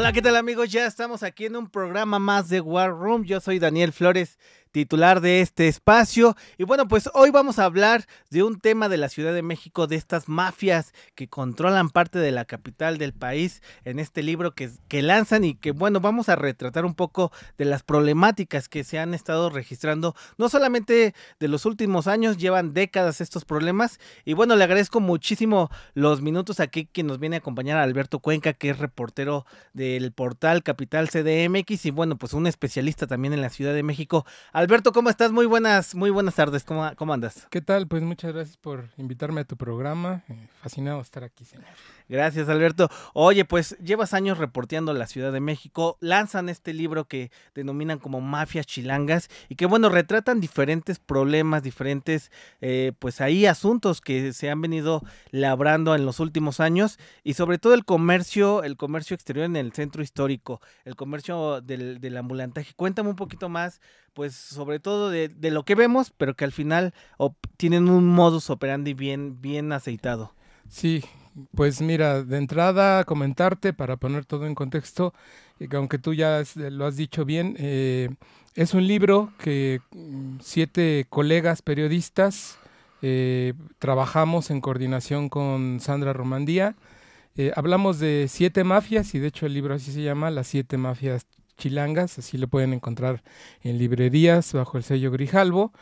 Hola, ¿qué tal amigos? Ya estamos aquí en un programa más de War Room. Yo soy Daniel Flores titular de este espacio. Y bueno, pues hoy vamos a hablar de un tema de la Ciudad de México, de estas mafias que controlan parte de la capital del país en este libro que, que lanzan y que bueno, vamos a retratar un poco de las problemáticas que se han estado registrando, no solamente de los últimos años, llevan décadas estos problemas. Y bueno, le agradezco muchísimo los minutos aquí que nos viene a acompañar Alberto Cuenca, que es reportero del portal Capital CDMX y bueno, pues un especialista también en la Ciudad de México. Alberto, ¿cómo estás? Muy buenas, muy buenas tardes. ¿Cómo, cómo andas? ¿Qué tal? Pues muchas gracias por invitarme a tu programa. Eh, fascinado estar aquí, señor. Gracias, Alberto. Oye, pues llevas años reporteando la Ciudad de México. Lanzan este libro que denominan como Mafias Chilangas y que, bueno, retratan diferentes problemas, diferentes, eh, pues ahí asuntos que se han venido labrando en los últimos años y sobre todo el comercio, el comercio exterior en el centro histórico, el comercio del, del ambulantaje. Cuéntame un poquito más, pues sobre todo de, de lo que vemos, pero que al final tienen un modus operandi bien, bien aceitado. Sí, pues mira, de entrada comentarte para poner todo en contexto, que aunque tú ya lo has dicho bien, eh, es un libro que mm, siete colegas periodistas eh, trabajamos en coordinación con Sandra Romandía. Eh, hablamos de siete mafias y de hecho el libro así se llama, Las siete mafias chilangas, así lo pueden encontrar en librerías bajo el sello Grijalvo.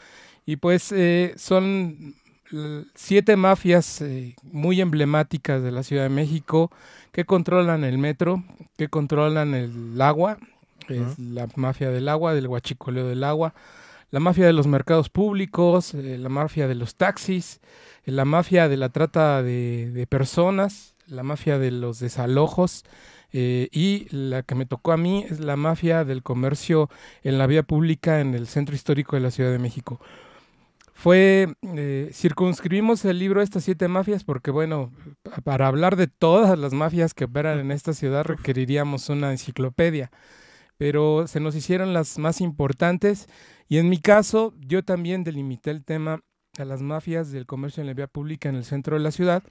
Y pues son siete mafias eh, muy emblemáticas de la Ciudad de México que controlan el metro, que controlan el agua, es la mafia del agua, del huachicoleo del agua, la mafia de los mercados públicos, eh, la mafia de los taxis, eh, la mafia de la trata de, personas, la mafia de los desalojos, y la que me tocó a mí es la mafia del comercio en la vía pública en el centro histórico de la Ciudad de México. Fue, eh, circunscribimos el libro estas siete mafias porque, bueno, para hablar de todas las mafias que operan en esta ciudad requeriríamos una enciclopedia, pero se nos hicieron las más importantes y en mi caso yo también delimité el tema a las mafias del comercio en la vía pública en el centro de la ciudad,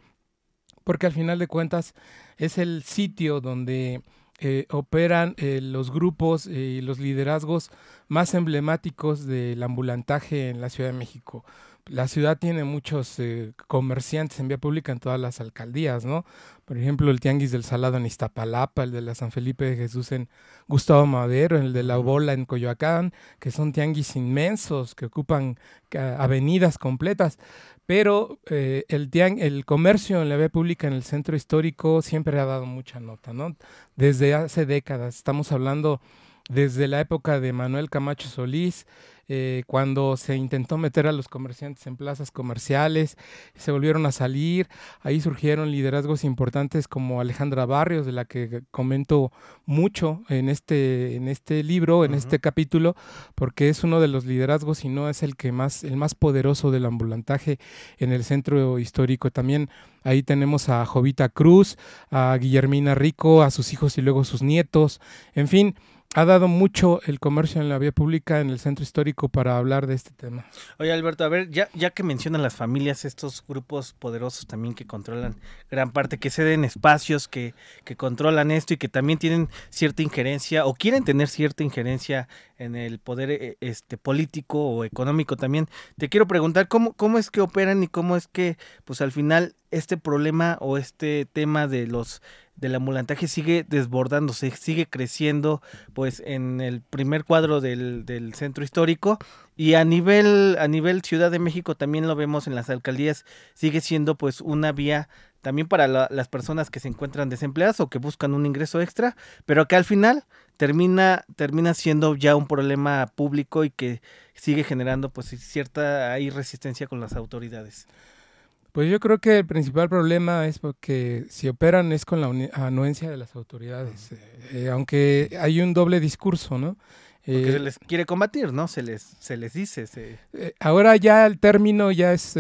porque al final de cuentas es el sitio donde eh, operan eh, los grupos y los liderazgos más emblemáticos del ambulantaje en la Ciudad de México. La ciudad tiene muchos eh, comerciantes en vía pública en todas las alcaldías, ¿no? Por ejemplo, el Tianguis del Salado en Iztapalapa, el de la San Felipe de Jesús en Gustavo Madero, el de la Bola en Coyoacán, que son tianguis inmensos que ocupan avenidas completas. Pero eh, el, el comercio en la vía pública en el centro histórico siempre ha dado mucha nota, ¿no? Desde hace décadas, estamos hablando desde la época de Manuel Camacho Solís, eh, cuando se intentó meter a los comerciantes en plazas comerciales, se volvieron a salir, ahí surgieron liderazgos importantes como Alejandra Barrios, de la que comento mucho en este, en este libro, en este capítulo, porque es uno de los liderazgos y no es el que más, el más poderoso del ambulantaje en el centro histórico. También ahí tenemos a Jovita Cruz, a Guillermina Rico, a sus hijos y luego sus nietos, en fin, ha dado mucho el comercio en la vía pública en el centro histórico para hablar de este tema. Oye Alberto, a ver, ya, ya que mencionan las familias, estos grupos poderosos también que controlan gran parte, que ceden espacios, que, que controlan esto y que también tienen cierta injerencia o quieren tener cierta injerencia en el poder eh, este político o económico también. Te quiero preguntar cómo, cómo es que operan y cómo es que pues al final este problema o este tema de los del ambulantaje sigue desbordándose, sigue creciendo pues en el primer cuadro del, del, centro histórico y a nivel, a nivel Ciudad de México también lo vemos en las alcaldías, sigue siendo pues una vía también para las personas que se encuentran desempleadas o que buscan un ingreso extra, pero que al final termina, termina siendo ya un problema público y que sigue generando pues cierta ahí resistencia con las autoridades. Pues yo creo que el principal problema es porque si operan es con la anuencia de las autoridades, eh, eh, aunque hay un doble discurso, ¿no? Porque se eh, les quiere combatir, ¿no? Se les, se les dice. ahora ya el término ya es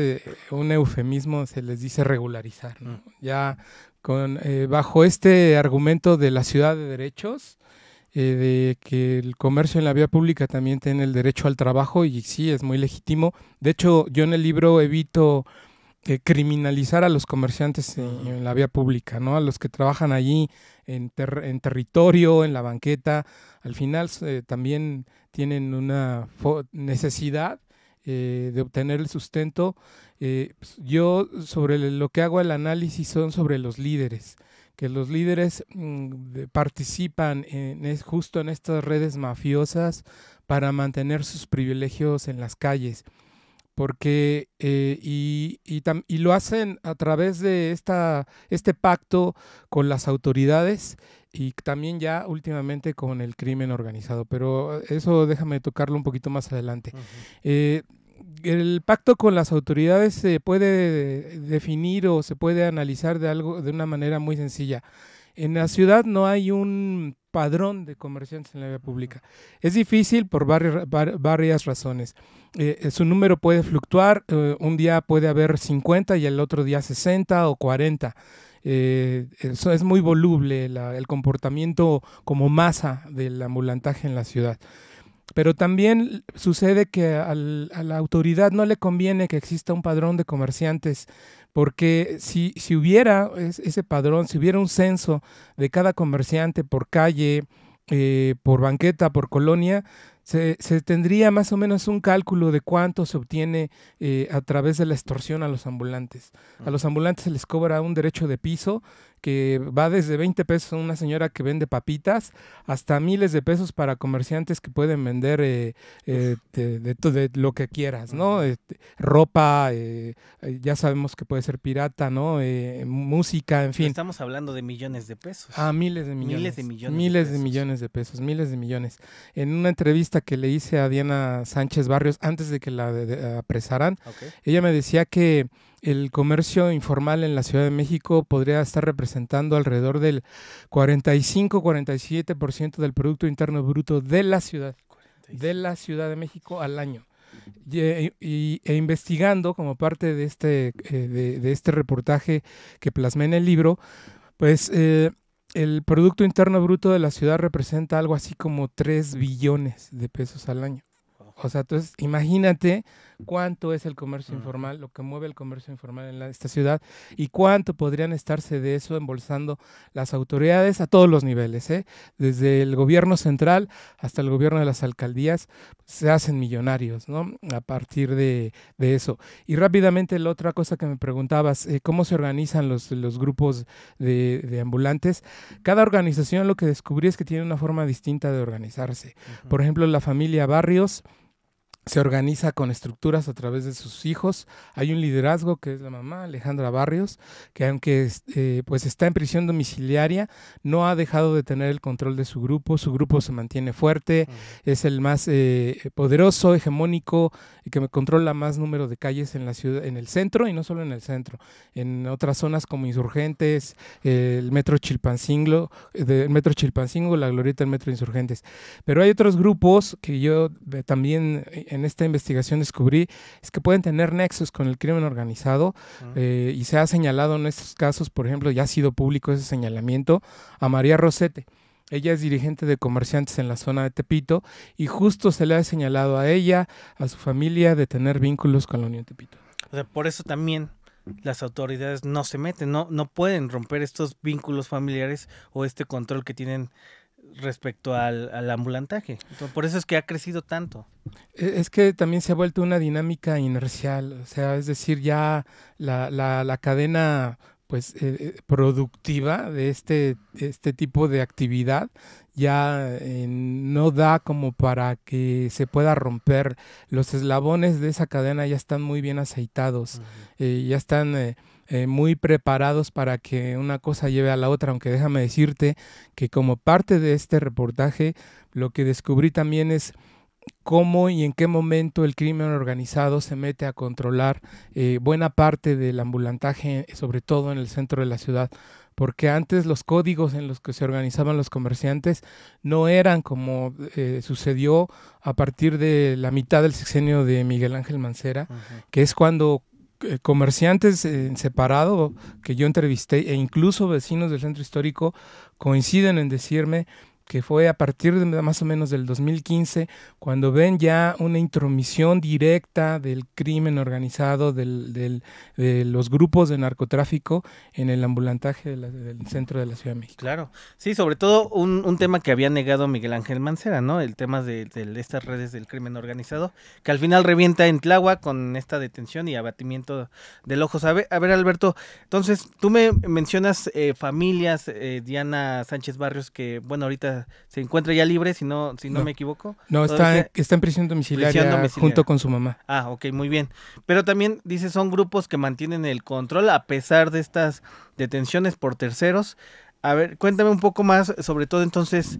un eufemismo, se les dice regularizar, ¿no? Ya con, bajo este argumento de la ciudad de derechos, de que el comercio en la vía pública también tiene el derecho al trabajo y sí, es muy legítimo. De hecho, yo en el libro evito eh, criminalizar a los comerciantes en, la vía pública, ¿no? A los que trabajan allí en, en territorio, en la banqueta, al final eh, también tienen una necesidad eh, de obtener el sustento. Pues, yo sobre lo que hago el análisis son sobre los líderes, que los líderes mm, participan en, es, justo en estas redes mafiosas para mantener sus privilegios en las calles porque eh, y, y, lo hacen a través de esta, este pacto con las autoridades y también ya últimamente con el crimen organizado, pero eso déjame tocarlo un poquito más adelante. Eh, el pacto con las autoridades se puede definir o se puede analizar de algo de una manera muy sencilla. En la ciudad no hay un padrón de comerciantes en la vía pública. Es difícil por varias, razones. Eh, eh, su número puede fluctuar, eh, un día puede haber 50 y el otro día 60 o 40. eso es muy voluble el comportamiento como masa del ambulantaje en la ciudad. Pero también sucede que a la autoridad no le conviene que exista un padrón de comerciantes, porque si, si hubiera ese padrón, si hubiera un censo de cada comerciante por calle, eh, por banqueta, por colonia, se, tendría más o menos un cálculo de cuánto se obtiene eh, a través de la extorsión a los ambulantes. A los ambulantes se les cobra un derecho de piso que va desde 20 pesos a una señora que vende papitas hasta miles de pesos para comerciantes que pueden vender eh, eh, de, de, lo que quieras, ¿no? Este, ropa, ya sabemos que puede ser pirata, ¿no? música, en fin. Estamos hablando de millones de pesos. Ah, miles de millones. Miles de millones. Miles de, millones de pesos, miles de millones. En una entrevista que le hice a Diana Sánchez Barrios antes de que la apresaran, ella me decía que el comercio informal en la Ciudad de México podría estar representando alrededor del 45-47% del Producto Interno Bruto de la ciudad, de la Ciudad de México al año. Y, e investigando como parte de este, eh, de, este reportaje que plasmé en el libro, pues eh, el Producto Interno Bruto de la ciudad representa algo así como 3 billones de pesos al año. O sea, entonces imagínate cuánto es el comercio informal, lo que mueve el comercio informal en esta ciudad y cuánto podrían estarse de eso embolsando las autoridades a todos los niveles, ¿eh? desde el gobierno central hasta el gobierno de las alcaldías, se hacen millonarios, ¿no? A partir de, eso. Y rápidamente la otra cosa que me preguntabas, eh, ¿cómo se organizan los, los grupos de, ambulantes? Cada organización lo que descubrí es que tiene una forma distinta de organizarse. Por ejemplo, la familia Barrios, se organiza con estructuras a través de sus hijos. Hay un liderazgo que es la mamá, Alejandra Barrios, que aunque eh, pues está en prisión domiciliaria, no ha dejado de tener el control de su grupo. Su grupo se mantiene fuerte, es el más eh, poderoso, hegemónico, y que controla más número de calles en la ciudad, en el centro y no solo en el centro, en otras zonas como Insurgentes, el Metro Chilpancingo, el Metro Chilpancingo, la Glorieta del Metro Insurgentes. Pero hay otros grupos que yo eh, también en esta investigación descubrí es que pueden tener nexos con el crimen organizado eh, y se ha señalado en estos casos, por ejemplo, ya ha sido público ese señalamiento a María Rosete. Ella es dirigente de comerciantes en la zona de Tepito y justo se le ha señalado a ella, a su familia, de tener vínculos con la Unión Tepito. por eso también las autoridades no se meten, no, no pueden romper estos vínculos familiares o este control que tienen respecto al, al ambulantaje. por eso es que ha crecido tanto. E, es que también se ha vuelto una dinámica inercial, o sea, es decir, ya la, la, la cadena pues eh, eh, productiva de este, este tipo de actividad ya eh, no da como para que se pueda romper. Los eslabones de esa cadena ya están muy bien aceitados, ya están eh, muy preparados para que una cosa lleve a la otra, aunque déjame decirte que como parte de este reportaje, lo que descubrí también es cómo y en qué momento el crimen organizado se mete a controlar eh, buena parte del ambulantaje, sobre todo en el centro de la ciudad, porque antes los códigos en los que se organizaban los comerciantes no eran como eh, sucedió a partir de la mitad del sexenio de Miguel Ángel Mancera, que es cuando eh, comerciantes en separado que yo entrevisté e incluso vecinos del centro histórico coinciden en decirme que fue a partir de más o menos del 2015, cuando ven ya una intromisión directa del crimen organizado, del, del, de los grupos de narcotráfico en el ambulantaje del centro de la Ciudad de México. Claro, sí, sobre todo un, un tema que había negado Miguel Ángel Mancera, ¿no? El tema de, de, estas redes del crimen organizado, que al final revienta en Tláhuac con esta detención y abatimiento del ojos. A ver, a ver Alberto, entonces tú me mencionas eh, familias, eh, Diana Sánchez Barrios, que bueno, ahorita se encuentra ya libre, si no, si no, me equivoco. No, está, está en prisión domiciliaria, junto con su mamá. Ah, ok, muy bien. Pero también dice, son grupos que mantienen el control a pesar de estas detenciones por terceros. A ver, cuéntame un poco más, sobre todo entonces,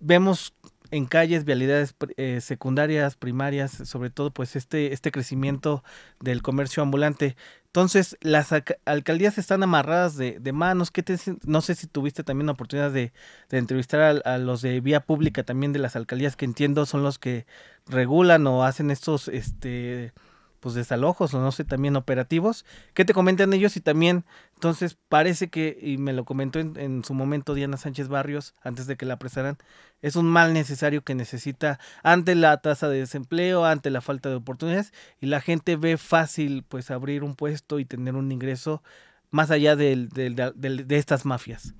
vemos en calles, vialidades eh, secundarias, primarias, sobre todo pues este, este crecimiento del comercio ambulante. Entonces, las alcaldías están amarradas de, de manos. ¿Qué te, no sé si tuviste también la oportunidad de, de entrevistar a, los de vía pública también de las alcaldías, que entiendo son los que regulan o hacen estos este, pues desalojos o no sé, también operativos. ¿Qué te comentan ellos? Y también, entonces, parece que, y me lo comentó en, su momento Diana Sánchez Barrios, antes de que la apresaran, es un mal necesario que necesita ante la tasa de desempleo, ante la falta de oportunidades, y la gente ve fácil, pues, abrir un puesto y tener un ingreso más allá de, de estas mafias.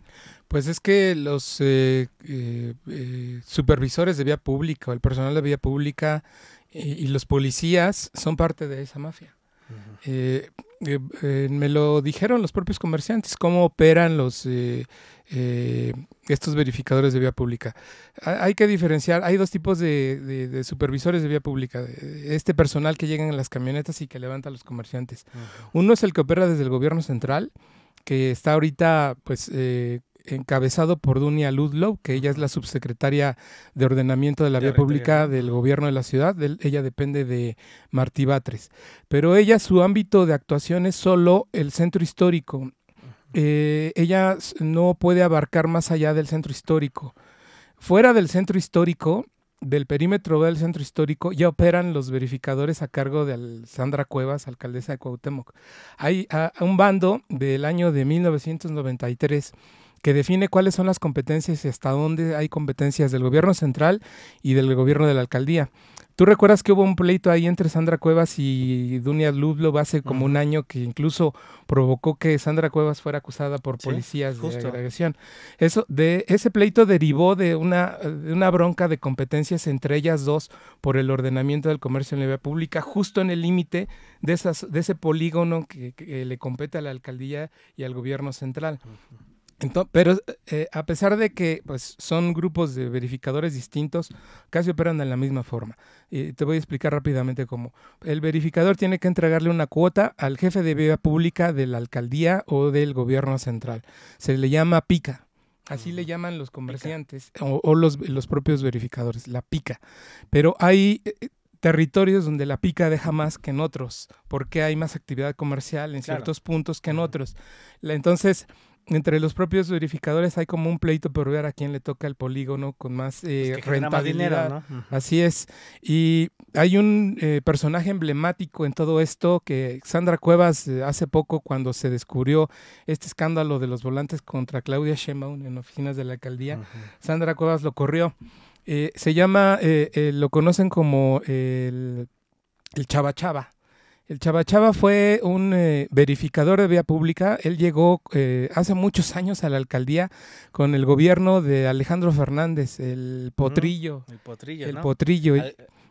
Pues es que los eh, eh, eh, supervisores de vía pública el personal de vía pública y, los policías son parte de esa mafia. Eh, eh, eh, me lo dijeron los propios comerciantes, cómo operan los estos verificadores de vía pública. Hay que diferenciar, hay dos tipos de, supervisores de vía pública. Este personal que llega en las camionetas y que levanta a los comerciantes. Uno es el que opera desde el gobierno central, que está ahorita pues encabezado por Dunia Ludlow, que ella es la subsecretaria de Ordenamiento de la Vía Pública del gobierno de la ciudad. ella depende de Martí Batres. Pero ella, su ámbito de actuación es solo el centro histórico. Eh, ella no puede abarcar más allá del centro histórico. Fuera del centro histórico, del perímetro del centro histórico, ya operan los verificadores a cargo de Sandra Cuevas, alcaldesa de Cuauhtémoc. Hay un bando del año de 1993 que define cuáles son las competencias y hasta dónde hay competencias del gobierno central y del gobierno de la alcaldía. ¿Tú recuerdas que hubo un pleito ahí entre Sandra Cuevas y Dunia Lublo hace como un año que incluso provocó que Sandra Cuevas fuera acusada por policías de agresión? Eso, de, ese pleito derivó de una, de una bronca de competencias entre ellas dos por el ordenamiento del comercio en la vía pública, justo en el límite de, esas, de ese polígono que, le compete a la alcaldía y al gobierno central pero eh, a pesar de que pues, son grupos de verificadores distintos, casi operan de la misma forma. Y te voy a explicar rápidamente cómo. El verificador tiene que entregarle una cuota al jefe de vía pública de la alcaldía o del gobierno central. Se le llama pica. Así le llaman los comerciantes o, los, los, propios verificadores, la pica. Pero hay eh, territorios donde la pica deja más que en otros, porque hay más actividad comercial en ciertos puntos que en otros. entonces, entre los propios verificadores hay como un pleito por ver a quién le toca el polígono con más eh, rentabilidad. Así es. Y hay un eh, personaje emblemático en todo esto que Sandra Cuevas eh, hace poco cuando se descubrió este escándalo de los volantes contra Claudia Sheinbaum en oficinas de la alcaldía, Sandra Cuevas lo corrió. se llama, lo conocen como el, el Chava Chava. El Chava fue un eh, verificador de vía pública. Él llegó eh, hace muchos años a la alcaldía con el gobierno de Alejandro Fernández, el potrillo. el potrillo. El potrillo.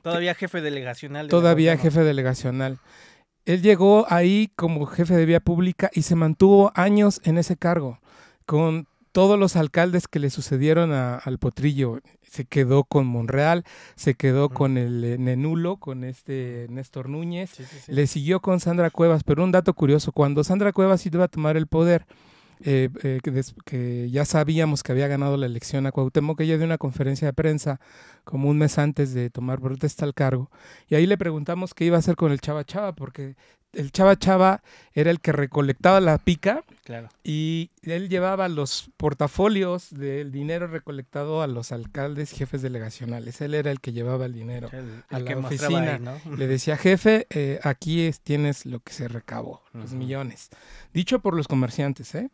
todavía jefe delegacional. todavía jefe delegacional. Él llegó ahí como jefe de vía pública y se mantuvo años en ese cargo, con todos los alcaldes que le sucedieron al potrillo se quedó con Monreal, se quedó con el eh, Nenulo, con este Néstor Núñez, le siguió con Sandra Cuevas, pero un dato curioso, cuando Sandra Cuevas iba a tomar el poder, eh, eh, que, ya sabíamos que había ganado la elección a Cuauhtémoc, ella dio una conferencia de prensa como un mes antes de tomar protesta al cargo, y ahí le preguntamos qué iba a hacer con el Chava Chava, porque el Chava Chava era el que recolectaba la pica y él llevaba los portafolios del dinero recolectado a los alcaldes y jefes delegacionales. Él era el que llevaba el dinero a la oficina. Le decía, jefe, eh, aquí es, tienes lo que se recabó, los millones. Dicho por los comerciantes. ¿eh?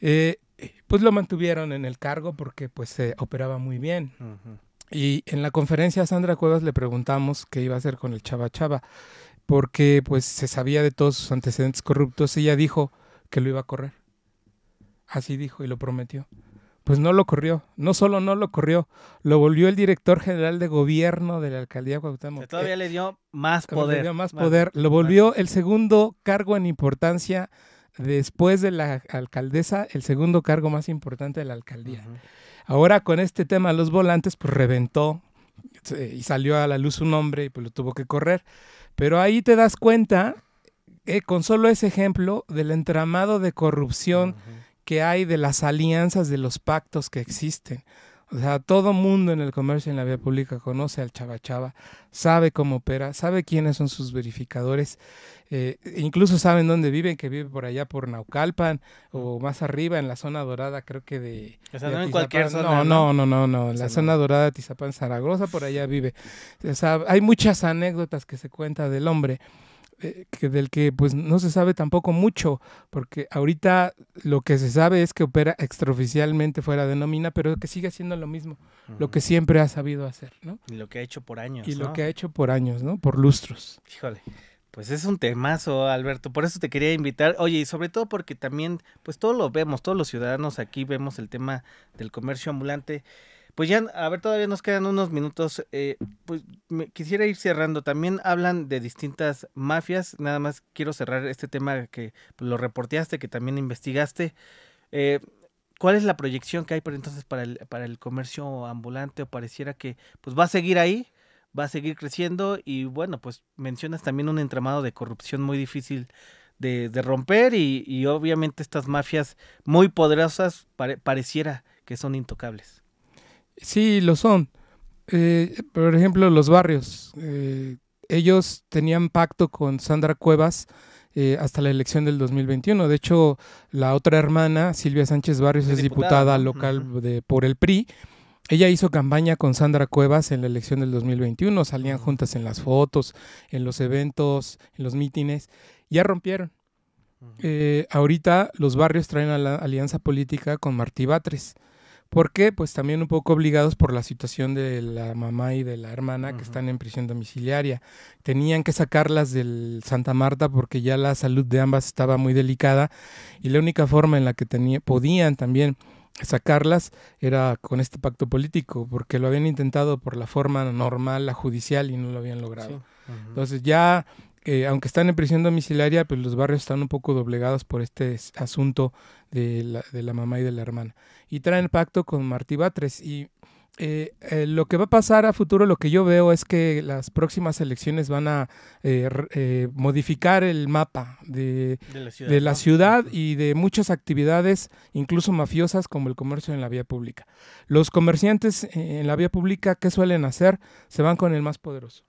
Eh, pues lo mantuvieron en el cargo porque pues se operaba muy bien. Y en la conferencia a Sandra Cuevas le preguntamos qué iba a hacer con el Chava Chava, porque pues se sabía de todos sus antecedentes corruptos. Ella dijo que lo iba a correr. Así dijo y lo prometió. Pues no lo corrió, no solo no lo corrió, lo volvió el director general de gobierno de la alcaldía Cuauhtémoc. todavía le dio más poder. Le dio más poder, lo volvió el segundo cargo en importancia después de la alcaldesa, el segundo cargo más importante de la alcaldía. Ahora con este tema los volantes, pues reventó y salió a la luz su nombre y pues lo tuvo que correr. Pero ahí te das cuenta, eh, con solo ese ejemplo, del entramado de corrupción que hay, de las alianzas, de los pactos que existen. O sea, todo mundo en el comercio en la vía pública conoce al Chava Chava, sabe cómo opera, sabe quiénes son sus verificadores, eh, incluso saben dónde viven, que vive por allá por Naucalpan o más arriba en la zona dorada, creo que de... O sea, no en cualquier zona. No, no, no, no, en la zona dorada de Tizapán, Zaragoza, por allá vive. O sea, hay muchas anécdotas que se cuenta del hombre. Eh, que del que pues no se sabe tampoco mucho, porque ahorita lo que se sabe es que opera extraoficialmente fuera de nómina, pero que sigue haciendo lo mismo, lo que siempre ha sabido hacer, ¿no? Y lo que ha hecho por años. Y lo que ha hecho por años, ¿no? Por lustros. Híjole. Pues es un temazo, Alberto. Por eso te quería invitar. Oye, y sobre todo porque también, pues todos lo vemos, todos los ciudadanos aquí vemos el tema del comercio ambulante. Pues ya, a ver, todavía nos quedan unos minutos. Eh, pues me quisiera ir cerrando. También hablan de distintas mafias. Nada más quiero cerrar este tema que pues, lo reporteaste, que también investigaste. Eh, ¿Cuál es la proyección que hay por entonces para el, para el comercio ambulante? ¿O pareciera que pues va a seguir ahí? va a seguir creciendo y bueno, pues mencionas también un entramado de corrupción muy difícil de, romper y, obviamente estas mafias muy poderosas pareciera que son intocables. Sí, lo son. Eh, por ejemplo, los barrios. Eh, ellos tenían pacto con Sandra Cuevas eh, hasta la elección del 2021. De hecho, la otra hermana, Silvia Sánchez Barrios, es, diputada, local de, por el PRI ella hizo campaña con Sandra Cuevas en la elección del 2021, salían juntas en las fotos, en los eventos, en los mítines, ya rompieron. Eh, ahorita los barrios traen a la alianza política con Martí Batres. ¿Por qué? Pues también un poco obligados por la situación de la mamá y de la hermana que están en prisión domiciliaria. Tenían que sacarlas del Santa Marta porque ya la salud de ambas estaba muy delicada y la única forma en la que tenía, podían también sacarlas era con este pacto político, porque lo habían intentado por la forma normal, la judicial, y no lo habían logrado. Entonces ya, eh, aunque están en prisión domiciliaria, pues los barrios están un poco doblegados por este asunto de la, de la mamá y de la hermana. Y traen pacto con Martí Batres. Y eh, eh, lo que va a pasar a futuro, lo que yo veo es que las próximas elecciones van a eh, modificar el mapa de, la ciudad, y de muchas actividades, incluso mafiosas, como el comercio en la vía pública. Los comerciantes en la vía pública, ¿qué suelen hacer? Se van con el más poderoso.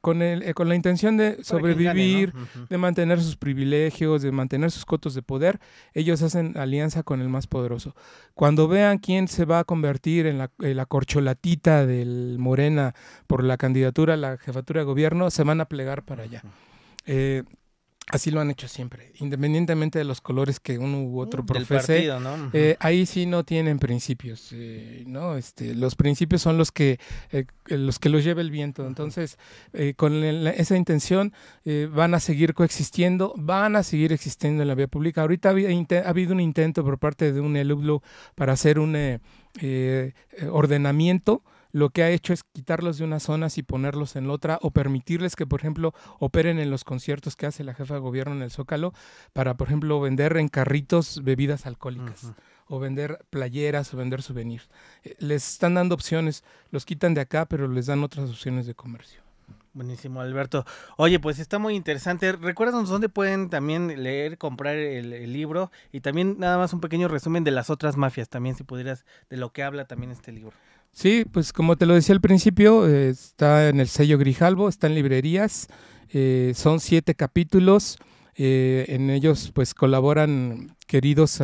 con, el, con la intención de sobrevivir, de mantener sus privilegios, de mantener sus cotos de poder, ellos hacen alianza con el más poderoso. Cuando vean quién se va a convertir en en la, corcholatita del Morena por la candidatura a la jefatura de gobierno, se van a plegar para allá. Eh, así lo han hecho siempre, independientemente de los colores que uno u otro mm, profese. Eh, ahí sí no tienen principios, eh, ¿no? Este, los principios son los que los que los lleva el viento. Entonces, con esa intención van a seguir coexistiendo, van a seguir existiendo en la vía pública. Ahorita ha, habido un intento por parte de un ELUBLO para hacer un eh, eh, ordenamiento, lo que ha hecho es quitarlos de unas zonas y ponerlos en otra o permitirles que, por ejemplo, operen en los conciertos que hace la jefa de gobierno en el Zócalo para, por ejemplo, vender en carritos bebidas alcohólicas. o vender playeras o vender souvenirs. Eh, les están dando opciones, los quitan de acá, pero les dan otras opciones de comercio. Buenísimo, Alberto. Oye, pues está muy interesante. Recuérdanos dónde pueden también leer, comprar el, libro y también nada más un pequeño resumen de las otras mafias, también si pudieras, de lo que habla también este libro. Sí, pues como te lo decía al principio, eh, está en el sello Grijalvo, está en librerías, eh, son siete capítulos. Eh, en ellos pues colaboran queridos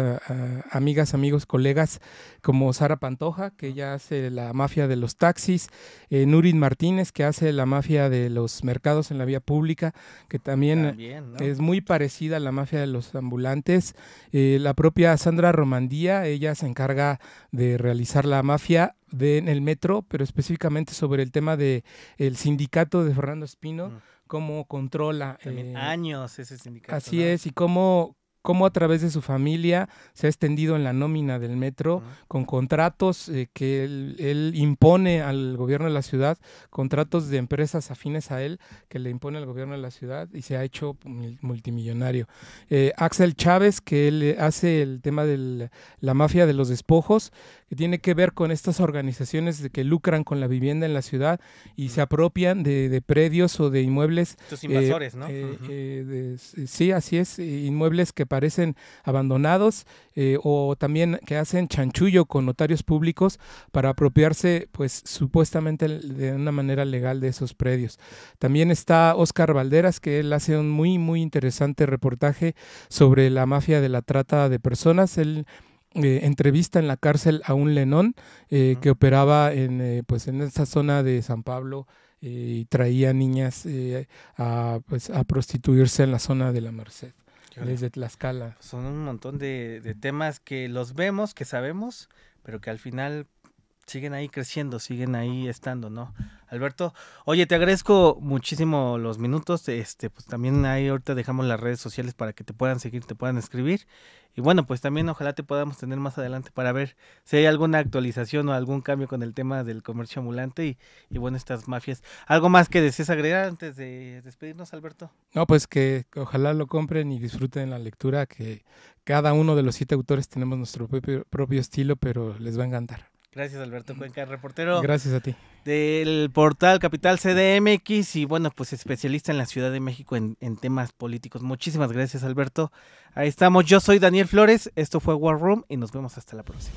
amigas, amigos, colegas como Sara Pantoja, que ella hace la mafia de los taxis, eh, Nurin Martínez, que hace la mafia de los mercados en la vía pública, que también, es muy parecida a la mafia de los ambulantes. Eh, la propia Sandra Romandía, ella se encarga de realizar la mafia de, en el metro, pero específicamente sobre el tema del el sindicato de Fernando Espino. Mm. cómo controla. Eh, años ese sindicato. Así es, y cómo, cómo a través de su familia se ha extendido en la nómina del metro con contratos eh, que él, impone al gobierno de la ciudad, contratos de empresas afines a él que le impone al gobierno de la ciudad y se ha hecho multimillonario. Eh, Axel Chávez, que él hace el tema de la mafia de los despojos, que tiene que ver con estas organizaciones de que lucran con la vivienda en la ciudad y se apropian de, predios o de inmuebles. Estos invasores, ¿no? sí, así es, inmuebles que parecen abandonados eh, o también que hacen chanchullo con notarios públicos para apropiarse, pues supuestamente de una manera legal de esos predios. También está Oscar Valderas, que él hace un muy, muy interesante reportaje sobre la mafia de la trata de personas. Él eh, entrevista en la cárcel a un Lenón eh, que operaba en, pues en esa zona de San Pablo y traía niñas a, pues, a prostituirse en la zona de la Merced desde Tlaxcala. Son un montón de, de temas que los vemos, que sabemos, pero que al final siguen ahí creciendo, siguen ahí estando, ¿no? Alberto, oye, te agradezco muchísimo los minutos. Este, pues también ahí ahorita dejamos las redes sociales para que te puedan seguir, te puedan escribir. Y bueno, pues también ojalá te podamos tener más adelante para ver si hay alguna actualización o algún cambio con el tema del comercio ambulante y, y bueno, estas mafias. ¿Algo más que desees agregar antes de despedirnos, Alberto? No, pues que ojalá lo compren y disfruten la lectura, que cada uno de los siete autores tenemos nuestro propio, propio estilo, pero les va a encantar. Gracias, Alberto Cuenca, reportero. Gracias a ti. Del portal Capital CDMX y bueno, pues especialista en la Ciudad de México en, en, temas políticos. Muchísimas gracias, Alberto. Ahí estamos. Yo soy Daniel Flores. Esto fue War Room y nos vemos hasta la próxima.